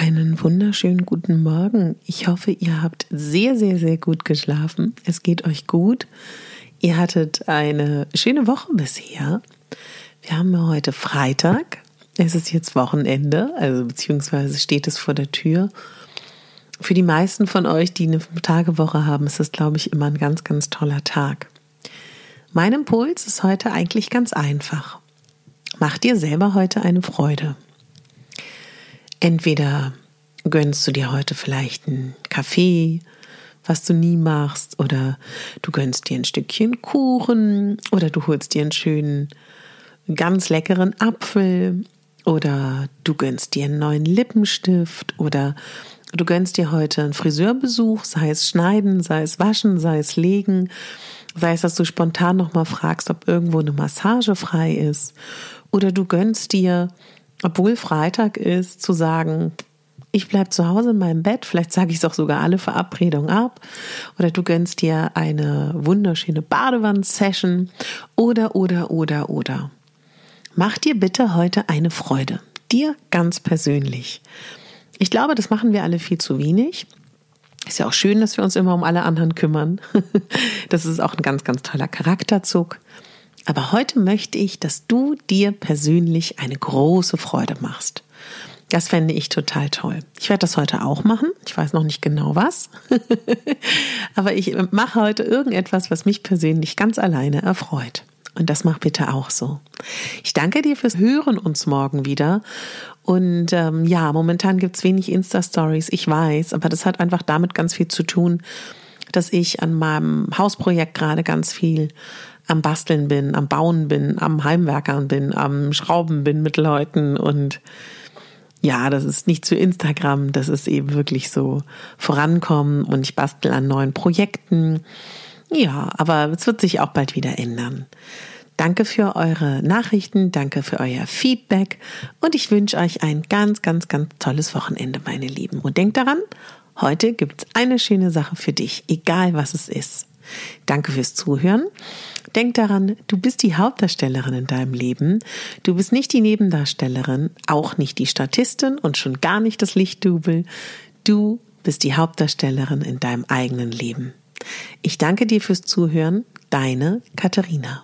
Einen wunderschönen guten Morgen. Ich hoffe, ihr habt sehr, sehr, sehr gut geschlafen. Es geht euch gut. Ihr hattet eine schöne Woche bisher. Wir haben heute Freitag. Es ist jetzt Wochenende, also beziehungsweise steht es vor der Tür. Für die meisten von euch, die eine Tagewoche haben, ist das, glaube ich, immer ein ganz, ganz toller Tag. Mein Impuls ist heute eigentlich ganz einfach. Mach dir selber heute eine Freude. Entweder gönnst du dir heute vielleicht einen Kaffee, was du nie machst, oder du gönnst dir ein Stückchen Kuchen, oder du holst dir einen schönen, ganz leckeren Apfel, oder du gönnst dir einen neuen Lippenstift, oder du gönnst dir heute einen Friseurbesuch, sei es schneiden, sei es waschen, sei es legen, sei es, dass du spontan nochmal fragst, ob irgendwo eine Massage frei ist, oder du gönnst dir obwohl Freitag ist, zu sagen, ich bleibe zu Hause in meinem Bett, vielleicht sage ich es auch sogar alle Verabredungen ab, oder du gönnst dir eine wunderschöne Badewann-Session, oder, oder, oder, oder. Mach dir bitte heute eine Freude, dir ganz persönlich. Ich glaube, das machen wir alle viel zu wenig. Ist ja auch schön, dass wir uns immer um alle anderen kümmern. Das ist auch ein ganz, ganz toller Charakterzug. Aber heute möchte ich, dass du dir persönlich eine große Freude machst. Das fände ich total toll. Ich werde das heute auch machen. Ich weiß noch nicht genau was. Aber ich mache heute irgendetwas, was mich persönlich ganz alleine erfreut. Und das mach bitte auch so. Ich danke dir fürs Hören uns morgen wieder. Und ähm, ja, momentan gibt's wenig Insta-Stories, ich weiß, aber das hat einfach damit ganz viel zu tun, dass ich an meinem Hausprojekt gerade ganz viel am Basteln bin, am Bauen bin, am Heimwerkern bin, am Schrauben bin mit Leuten und ja, das ist nicht zu Instagram, das ist eben wirklich so vorankommen und ich bastel an neuen Projekten. Ja, aber es wird sich auch bald wieder ändern. Danke für eure Nachrichten, danke für euer Feedback und ich wünsche euch ein ganz, ganz, ganz tolles Wochenende, meine Lieben. Und denkt daran, heute gibt's eine schöne Sache für dich, egal was es ist. Danke fürs Zuhören. Denk daran, du bist die Hauptdarstellerin in deinem Leben. Du bist nicht die Nebendarstellerin, auch nicht die Statistin und schon gar nicht das Lichtdubel. Du bist die Hauptdarstellerin in deinem eigenen Leben. Ich danke dir fürs Zuhören. Deine Katharina.